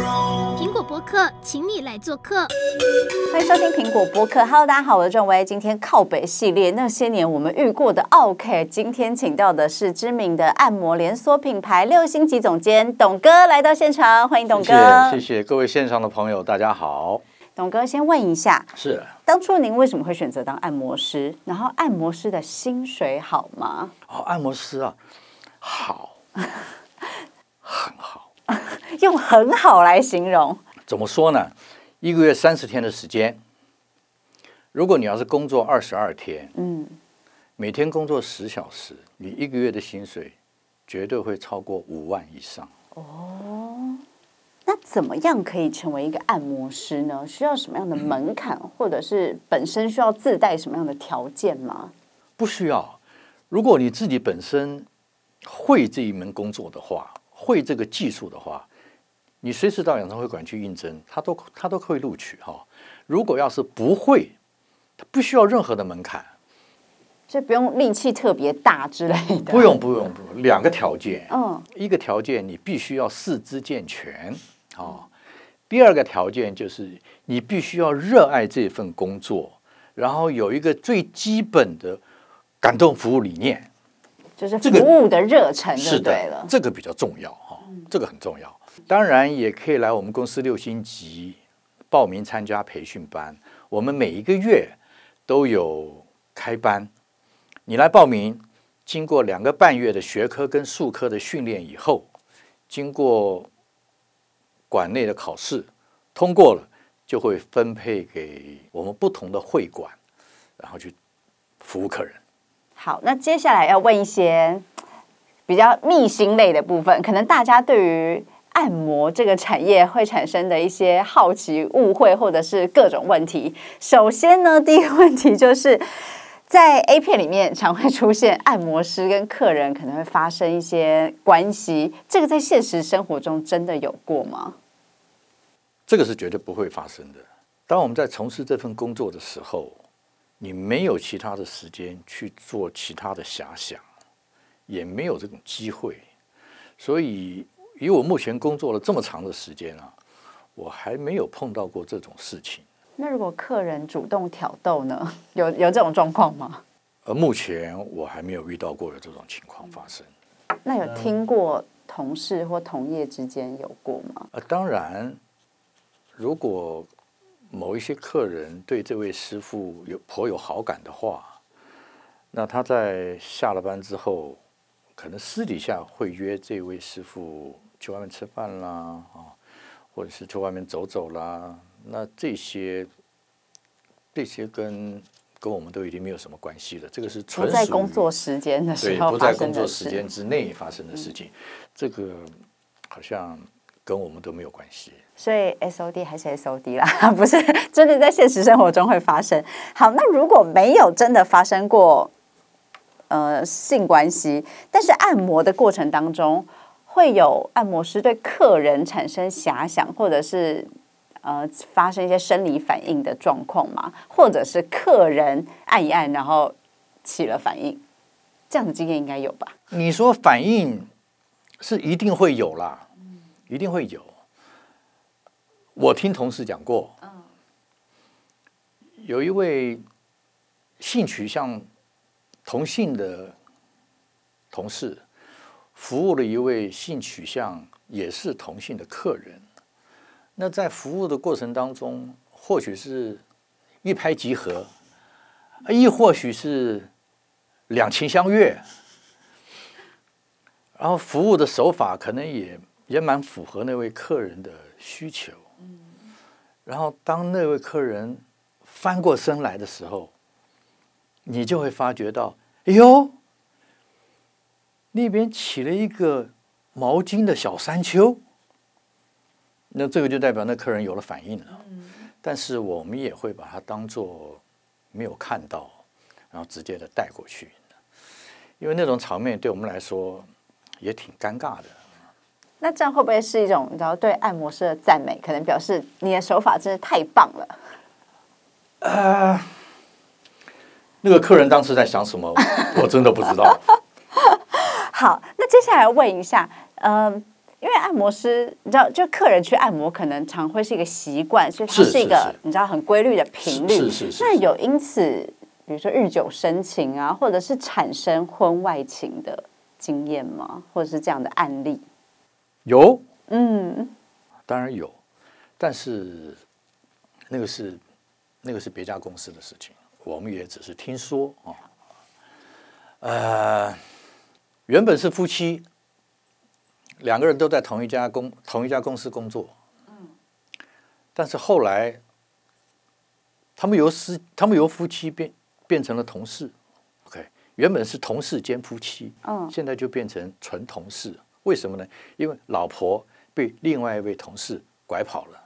苹果播客，请你来做客。欢迎收听苹果播客。Hello，大家好，我是郑薇。今天靠北系列，那些年我们遇过的 OK，，今天请到的是知名的按摩连锁品牌六星级总监董哥来到现场，欢迎董哥。谢谢，谢谢各位线上的朋友，大家好。董哥，先问一下，是当初您为什么会选择当按摩师？然后按摩师的薪水好吗？哦，按摩师啊，好，很好，用很好来形容。怎么说呢？一个月三十天的时间，如果你要是工作二十二天，嗯，每天工作十小时，你一个月的薪水绝对会超过五万以上。哦。那怎么样可以成为一个按摩师呢？需要什么样的门槛，或者是本身需要自带什么样的条件吗？不需要。如果你自己本身会这一门工作的话，会这个技术的话，你随时到养生会馆去应征，他都他都可以录取哈。如果要是不会，他不需要任何的门槛，就不用力气特别大之类的。不用不用不用，两个条件。嗯，一个条件你必须要四肢健全。哦，第二个条件就是你必须要热爱这份工作，然后有一个最基本的感动服务理念，就是服务的热忱就对了。这个，这个比较重要哈，这个很重要。当然也可以来我们公司六星级报名参加培训班，我们每一个月都有开班，你来报名，经过两个半月的学科跟术科的训练以后，经过。馆内的考试通过了，就会分配给我们不同的会馆，然后去服务客人。好，那接下来要问一些比较秘辛类的部分，可能大家对于按摩这个产业会产生的一些好奇、误会，或者是各种问题。首先呢，第一个问题就是在 A 片里面常会出现按摩师跟客人可能会发生一些关系，这个在现实生活中真的有过吗？这个是绝对不会发生的。当我们在从事这份工作的时候，你没有其他的时间去做其他的遐想，也没有这种机会。所以，以我目前工作了这么长的时间啊，我还没有碰到过这种事情。那如果客人主动挑逗呢？有有这种状况吗？呃，目前我还没有遇到过有这种情况发生。那有听过同事或同业之间有过吗？呃，当然。如果某一些客人对这位师傅有颇有好感的话，那他在下了班之后，可能私底下会约这位师傅去外面吃饭啦，啊，或者是去外面走走啦。那这些这些跟跟我们都已经没有什么关系了。这个是纯在工作时间的时候，对，不在工作时间之内发生的事情。这个好像跟我们都没有关系。所以 S O D 还是 S O D 啦，不是真的在现实生活中会发生。好，那如果没有真的发生过呃性关系，但是按摩的过程当中会有按摩师对客人产生遐想，或者是呃发生一些生理反应的状况吗？或者是客人按一按然后起了反应，这样的经验应该有吧？你说反应是一定会有啦，一定会有。我听同事讲过，有一位性取向同性的同事，服务了一位性取向也是同性的客人。那在服务的过程当中，或许是一拍即合，亦或许是两情相悦，然后服务的手法可能也也蛮符合那位客人的需求。然后，当那位客人翻过身来的时候，你就会发觉到，哎呦，那边起了一个毛巾的小山丘。那这个就代表那客人有了反应了。但是我们也会把它当做没有看到，然后直接的带过去，因为那种场面对我们来说也挺尴尬的。那这样会不会是一种你知道对按摩师的赞美？可能表示你的手法真的太棒了。呃，那个客人当时在想什么，我真的不知道。好，那接下来问一下，嗯、呃，因为按摩师，你知道，就客人去按摩，可能常会是一个习惯，所以它是一个你知道很规律的频率。是是是是那有因此，比如说日久生情啊，或者是产生婚外情的经验吗？或者是这样的案例？有，嗯，当然有，但是那个是那个是别家公司的事情，我们也只是听说啊。呃，原本是夫妻。两个人都在同一家公同一家公司工作，但是后来他们由夫他们由夫妻变变成了同事，OK，原本是同事兼夫妻，嗯，现在就变成纯同事，为什么呢？因为老婆被另外一位同事拐跑了。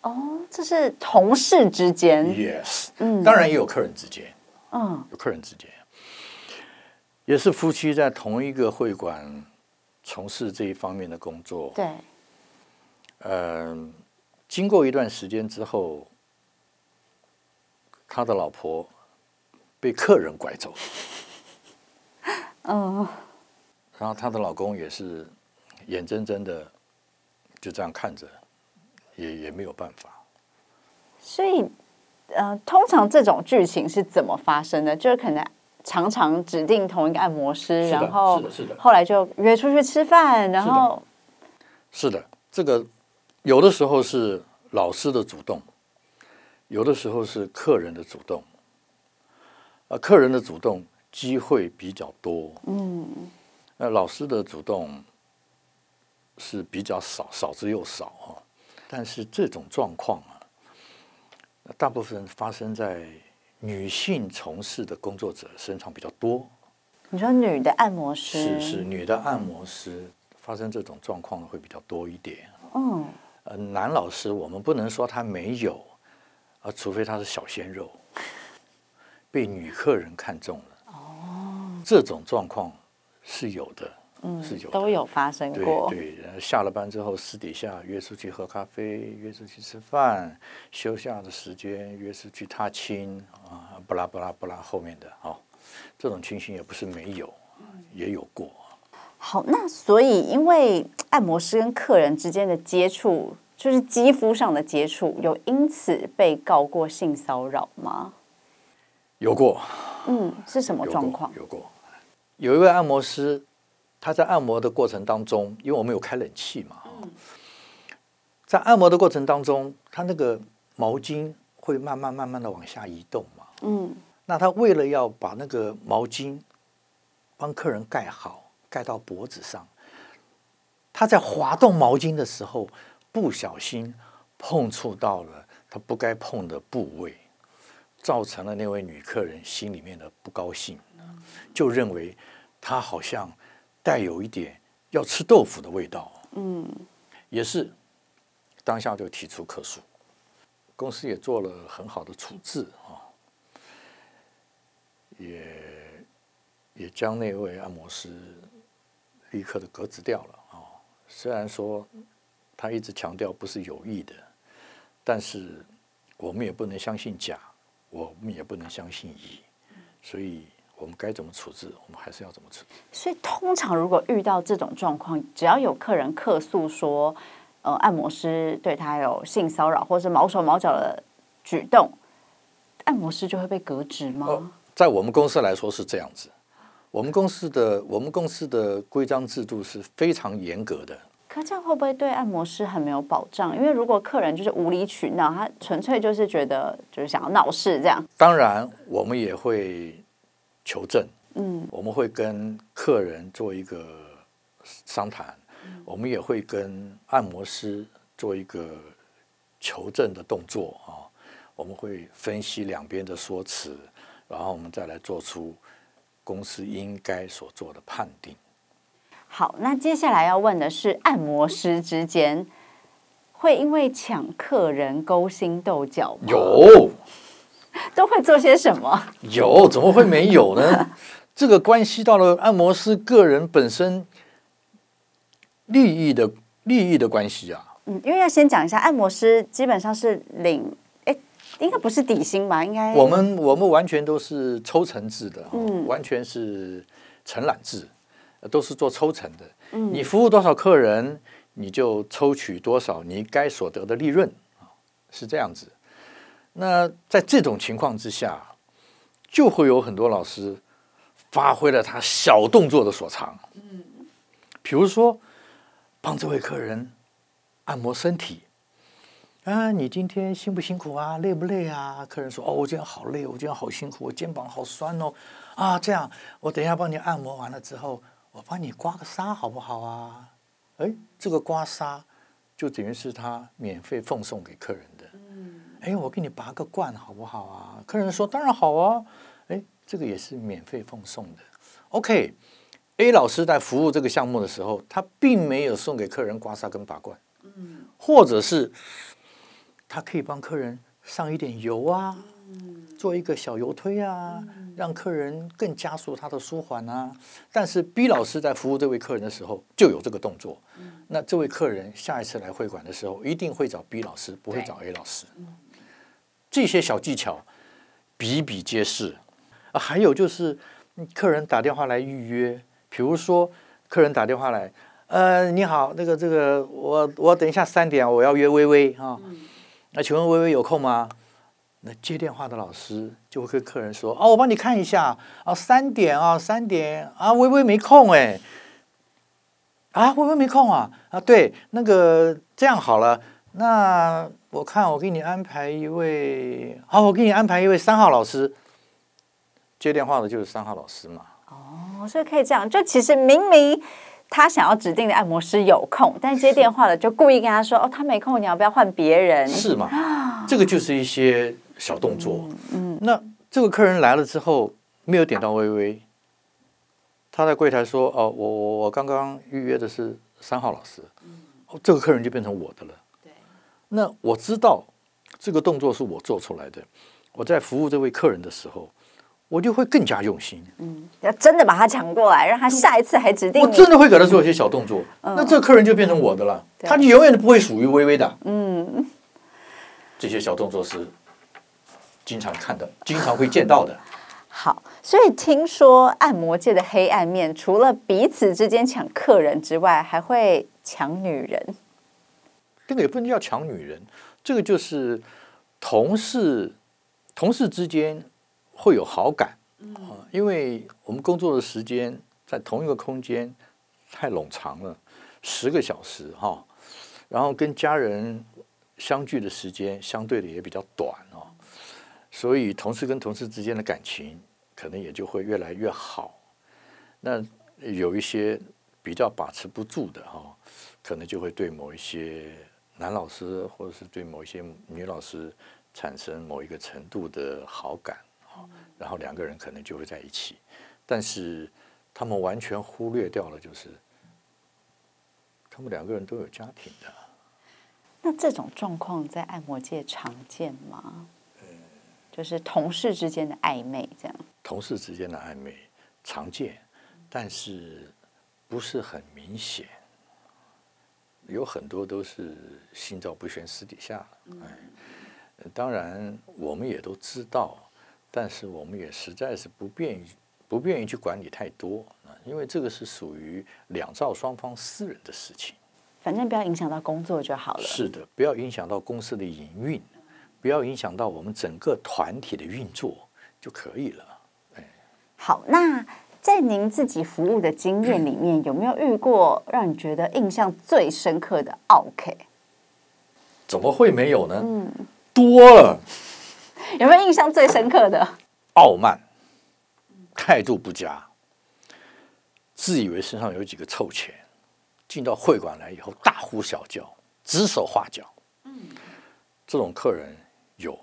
哦，这是同事之间，Yes，嗯，当然也有客人之间，嗯，有客人之间，也是夫妻在同一个会馆。从事这一方面的工作，对，嗯，经过一段时间之后，他的老婆被客人拐走，嗯，然后她的老公也是眼睁睁的就这样看着，也也没有办法。所以，呃，通常这种剧情是怎么发生的？就是可能。常常指定同一个按摩师，然后后来就约出去吃饭，然后是的，这个有的时候是老师的主动，有的时候是客人的主动，啊，客人的主动机会比较多，嗯，那老师的主动是比较少，少之又少哦。但是这种状况啊，大部分发生在。女性从事的工作者身上比较多。你说女的按摩师是是女的按摩师发生这种状况会比较多一点。嗯，呃，男老师我们不能说他没有，啊，除非他是小鲜肉，被女客人看中了。哦，这种状况是有的。嗯，是有都有发生过。对，对，然后下了班之后，私底下约出去喝咖啡，约出去吃饭，休假的时间约出去踏青啊，不拉不拉不拉，后面的哦，这种情形也不是没有，也有过。好，那所以因为按摩师跟客人之间的接触，就是肌肤上的接触，有因此被告过性骚扰吗？有过。嗯，是什么状况？有过，有一位按摩师。他在按摩的过程当中，因为我们有开冷气嘛，在按摩的过程当中，他那个毛巾会慢慢慢慢的往下移动嘛，嗯，那他为了要把那个毛巾帮客人盖好，盖到脖子上，他在滑动毛巾的时候，不小心碰触到了他不该碰的部位，造成了那位女客人心里面的不高兴，就认为她好像。带有一点要吃豆腐的味道，嗯，也是当下就提出客诉，公司也做了很好的处置啊，也也将那位按摩师立刻的革职掉了啊。虽然说他一直强调不是有意的，但是我们也不能相信假，我们也不能相信乙，所以。我们该怎么处置，我们还是要怎么处置。所以，通常如果遇到这种状况，只要有客人客诉说，呃，按摩师对他有性骚扰或是毛手毛脚的举动，按摩师就会被革职吗？哦，在我们公司来说是这样子。我们公司的我们公司的规章制度是非常严格的。可这样会不会对按摩师很没有保障？因为如果客人就是无理取闹，他纯粹就是觉得就是想要闹事这样。当然，我们也会。求证，嗯，我们会跟客人做一个商谈，嗯，我们也会跟按摩师做一个求证的动作啊，我们会分析两边的说辞，然后我们再来做出公司应该所做的判定。好，那接下来要问的是，按摩师之间会因为抢客人勾心斗角吗？有。都会做些什么？有，怎么会没有呢？这个关系到了按摩师个人本身利益的利益的关系啊。嗯，因为要先讲一下，按摩师基本上是领，哎，应该不是底薪吧？应该我们我们完全都是抽成制的，嗯，完全是承揽制，都是做抽成的。嗯，你服务多少客人，你就抽取多少你该所得的利润啊，是这样子。那在这种情况之下，就会有很多老师发挥了他小动作的所长。嗯，比如说帮这位客人按摩身体。啊，你今天辛不辛苦啊？累不累啊？客人说：“哦，我今天好累，我今天好辛苦，我肩膀好酸哦。”啊，这样，我等一下帮你按摩完了之后，我帮你刮个痧好不好啊？哎，这个刮痧就等于是他免费奉送给客人的。嗯，哎，我给你拔个罐好不好啊？客人说：“当然好啊。”哎，这个也是免费奉送的。OK，A 老师在服务这个项目的时候，他并没有送给客人刮痧跟拔罐，嗯，或者是。他可以帮客人上一点油啊，做一个小油推啊，让客人更加速他的舒缓啊。但是 B 老师在服务这位客人的时候就有这个动作，那这位客人下一次来会馆的时候一定会找 B 老师，不会找 A 老师。这些小技巧比比皆是啊。还有就是客人打电话来预约，比如说客人打电话来，呃，你好，那个这个我我等一下三点我要约薇薇啊。那请问薇薇有空吗？那接电话的老师就会跟客人说：“哦，我帮你看一下啊，三点啊，三点啊，微微没空哎，啊，微微没空啊啊，对，那个这样好了，那我看我给你安排一位，好，我给你安排一位三号老师。接电话的就是三号老师嘛。哦，所以可以这样，就其实明明。他想要指定的按摩师有空，但接电话的就故意跟他说：“哦，他没空，你要不要换别人？”是吗？这个就是一些小动作。嗯，嗯，那这个客人来了之后没有点到微微，他在柜台说：“哦，我我我刚刚预约的是三号老师。”哦，这个客人就变成我的了。对，那我知道这个动作是我做出来的。我在服务这位客人的时候。我就会更加用心，嗯，要真的把他抢过来，让他下一次还指定。我真的会给他做一些小动作，嗯、那这个客人就变成我的了，嗯、他就永远都不会属于微微的。嗯，这些小动作是经常看的，经常会见到的。好，所以听说按摩界的黑暗面，除了彼此之间抢客人之外，还会抢女人。这个也不能叫抢女人，这个就是同事，同事之间。会有好感，啊，因为我们工作的时间在同一个空间太冗长了，十个小时哈，然后跟家人相聚的时间相对的也比较短哦，所以同事跟同事之间的感情可能也就会越来越好。那有一些比较把持不住的哈，可能就会对某一些男老师或者是对某一些女老师产生某一个程度的好感。然后两个人可能就会在一起，但是他们完全忽略掉了，就是他们两个人都有家庭的。那这种状况在按摩界常见吗？就是同事之间的暧昧这样。同事之间的暧昧常见，但是不是很明显。有很多都是心照不宣，私底下。哎，当然我们也都知道。但是我们也实在是不便于不便于去管理太多啊，因为这个是属于两造双方私人的事情。反正不要影响到工作就好了。是的，不要影响到公司的营运，不要影响到我们整个团体的运作就可以了。哎，好，那在您自己服务的经验里面，有没有遇过让你觉得印象最深刻的 OK？？怎么会没有呢？嗯，多了。有没有印象最深刻的？傲慢，态度不佳，自以为身上有几个臭钱，进到会馆来以后大呼小叫，指手画脚。嗯，这种客人有，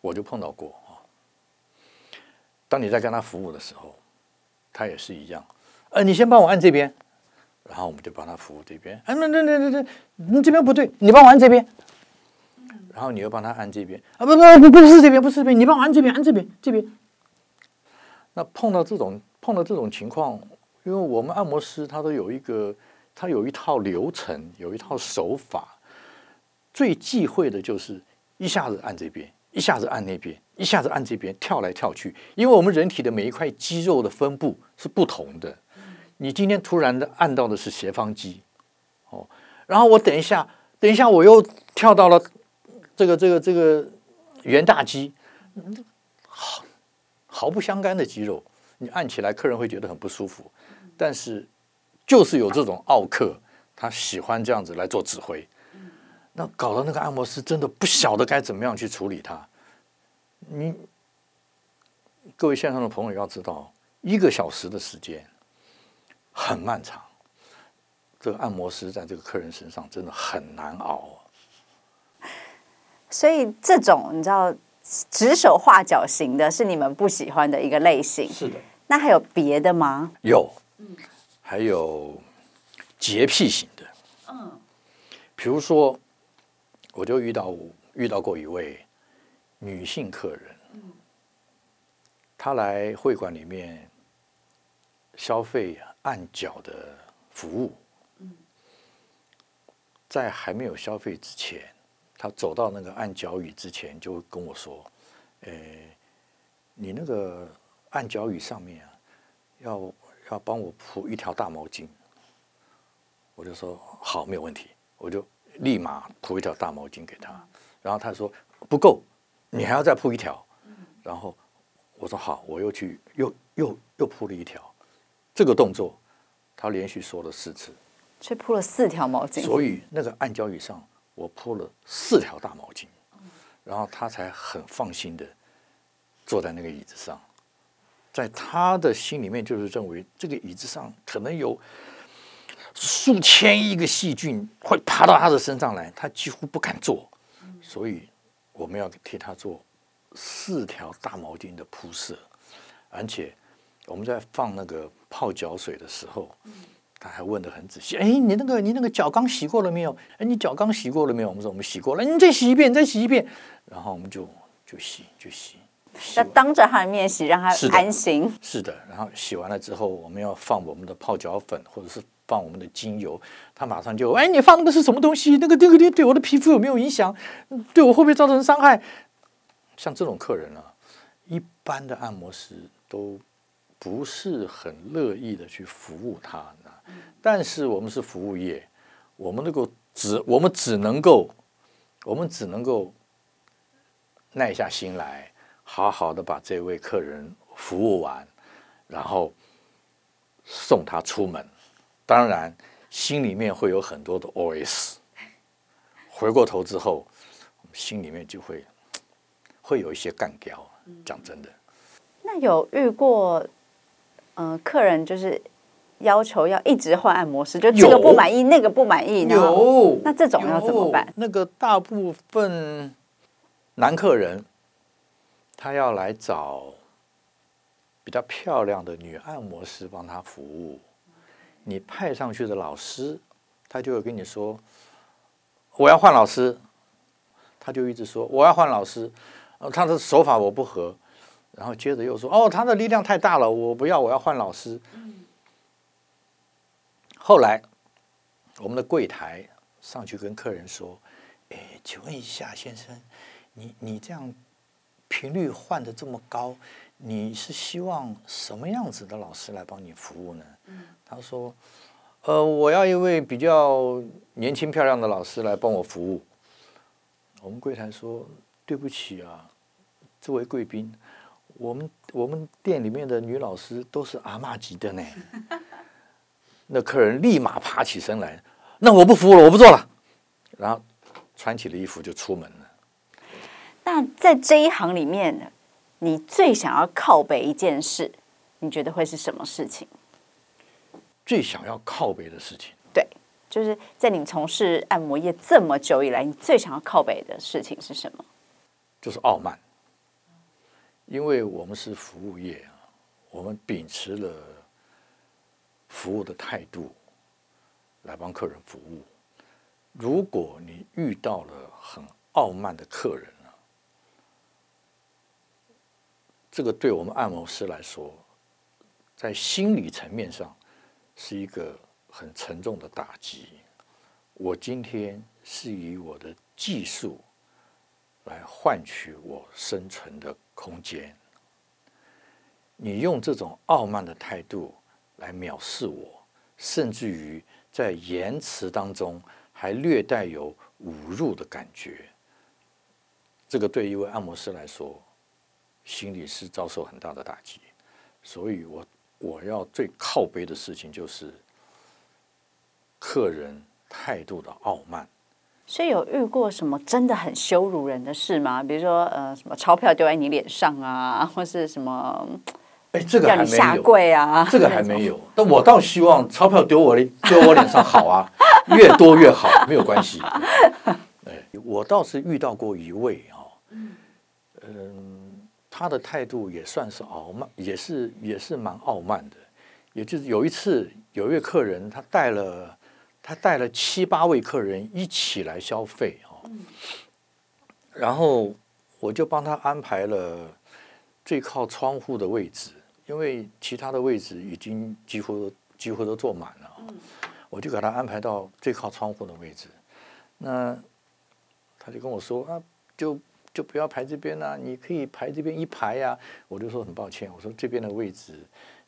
我就碰到过啊。当你在跟他服务的时候，他也是一样。呃，你先帮我按这边，然后我们就帮他服务这边。哎，那那那那那，你这边不对，你帮我按这边。然后你又帮他按这边啊，不不不不是这边，不是这边，你帮我按这边，按这边，这边。那碰到这种碰到这种情况，因为我们按摩师他都有一个，他有一套流程，有一套手法。最忌讳的就是一下子按这边，一下子按那边，一下子按这边，跳来跳去。因为我们人体的每一块肌肉的分布是不同的。你今天突然的按到的是斜方肌，哦。然后我等一下，等一下我又跳到了这个这个这个元大肌，毫毫不相干的肌肉，你按起来客人会觉得很不舒服，但是就是有这种奥客，他喜欢这样子来做指挥，那搞得那个按摩师真的不晓得该怎么样去处理他。你各位线上的朋友要知道，一个小时的时间很漫长，这个按摩师在这个客人身上真的很难熬。所以这种你知道指手画脚型的是你们不喜欢的一个类型。是的。那还有别的吗？有，还有洁癖型的。嗯。比如说，我就遇到遇到过一位。女性客人，她来会馆里面消费按脚的服务，在还没有消费之前，她走到那个按脚椅之前，就跟我说：“呃，你那个按脚椅上面啊，要要帮我铺一条大毛巾。”我就说：“好，没有问题。”我就立马铺一条大毛巾给他，然后他说：“不够。”你还要再铺一条，然后我说好，我又去又又又铺了一条，这个动作他连续说了四次，却铺了四条毛巾。所以那个暗礁椅上我铺了四条大毛巾，然后他才很放心的坐在那个椅子上，在他的心里面就是认为这个椅子上可能有数千亿个细菌会爬到他的身上来，他几乎不敢做，所以。我们要替他做四条大毛巾的铺设，而且我们在放那个泡脚水的时候，他还问得很仔细。哎，你那个你那个脚刚洗过了没有？哎，你脚刚洗过了没有？我们说我们洗过了。你再洗一遍，再洗一遍。然后我们就就洗就洗，要当着他的面洗，让他安心。是的，然后洗完了之后，我们要放我们的泡脚粉，或者是。放我们的精油，他马上就哎，你放的是什么东西？那个这个对对我的皮肤有没有影响？对我会不会造成伤害？像这种客人啊，一般的按摩师都不是很乐意的去服务他。但是我们是服务业，我们能够只我们只能够，我们只能够耐下心来，好好的把这位客人服务完，然后送他出门。当然，心里面会有很多的 OS。回过头之后，心里面就会会有一些干掉。讲真的，那有遇过，客人就是要求要一直换按摩师，就这个不满意，那个不满意，有，那这种要怎么办？那个大部分男客人，他要来找比较漂亮的女按摩师帮他服务。你派上去的老师，他就会跟你说：“我要换老师。”他就一直说：“我要换老师。”他的手法我不合，然后接着又说：“哦，他的力量太大了，我不要，我要换老师。”后来，我们的柜台上去跟客人说：“哎，请问一下，先生，你你这样频率换的这么高，你是希望什么样子的老师来帮你服务呢？”他说：“呃，我要一位比较年轻漂亮的老师来帮我服务。”我们柜台说：“对不起啊，这位贵宾，我们我们店里面的女老师都是阿嬷级的呢。”那客人立马爬起身来：“那我不服务了，我不做了。”然后穿起了衣服就出门了。那在这一行里面，你最想要靠北一件事，你觉得会是什么事情？最想要靠北的事情，对，就是在你从事按摩业这么久以来，你最想要靠北的事情是什么？就是傲慢，因为我们是服务业啊，我们秉持了服务的态度来帮客人服务。如果你遇到了很傲慢的客人啊，这个对我们按摩师来说，在心理层面上。是一个很沉重的打击。我今天是以我的技术来换取我生存的空间。你用这种傲慢的态度来藐视我，甚至于在言辞当中还略带有侮辱的感觉。这个对一位按摩师来说，心里是遭受很大的打击。所以我我要最靠背的事情就是客人态度的傲慢。所以有遇过什么真的很羞辱人的事吗？比如说呃，什么钞票丢在你脸上啊，或是什么？哎，这个还没有。下跪啊，这个还没有。但我倒希望钞票丢我丢我脸上好啊，越多越好，没有关系。哎，我倒是遇到过一位哦，嗯，他的态度也算是傲慢，也是也是蛮傲慢的。也就是有一次，有一位客人，他带了他带了七八位客人一起来消费哦，然后我就帮他安排了最靠窗户的位置。因为其他的位置已经几乎几乎都坐满了，我就给他安排到最靠窗户的位置。那他就跟我说啊，就就不要排这边啊，你可以排这边一排呀。我就说很抱歉，我说这边的位置，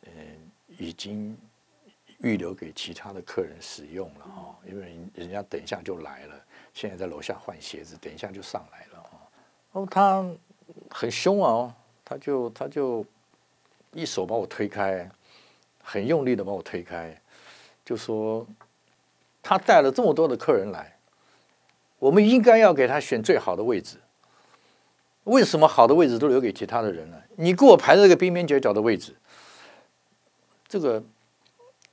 嗯，已经预留给其他的客人使用了哈，因为人家等一下就来了，现在在楼下换鞋子，等一下就上来了哈。哦，他很凶哦，他就他就。一手把我推开，很用力的把我推开，就说他带了这么多的客人来，我们应该要给他选最好的位置。为什么好的位置都留给其他的人呢？你给我排这个边边角角的位置，这个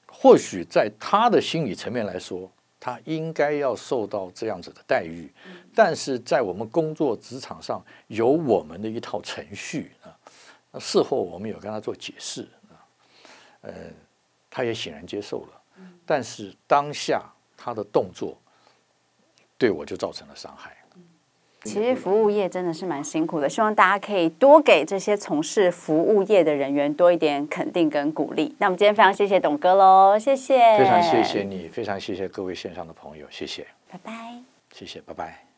或许在他的心理层面来说，他应该要受到这样子的待遇，但是在我们工作职场上有我们的一套程序啊。那事后我们有跟他做解释啊，呃，他也欣然接受了，但是当下他的动作对我就造成了伤害。其实服务业真的是蛮辛苦的，希望大家可以多给这些从事服务业的人员多一点肯定跟鼓励。那我们今天非常谢谢董哥喽，谢谢，非常谢谢你，非常谢谢各位线上的朋友，谢谢，拜拜，谢谢，拜拜。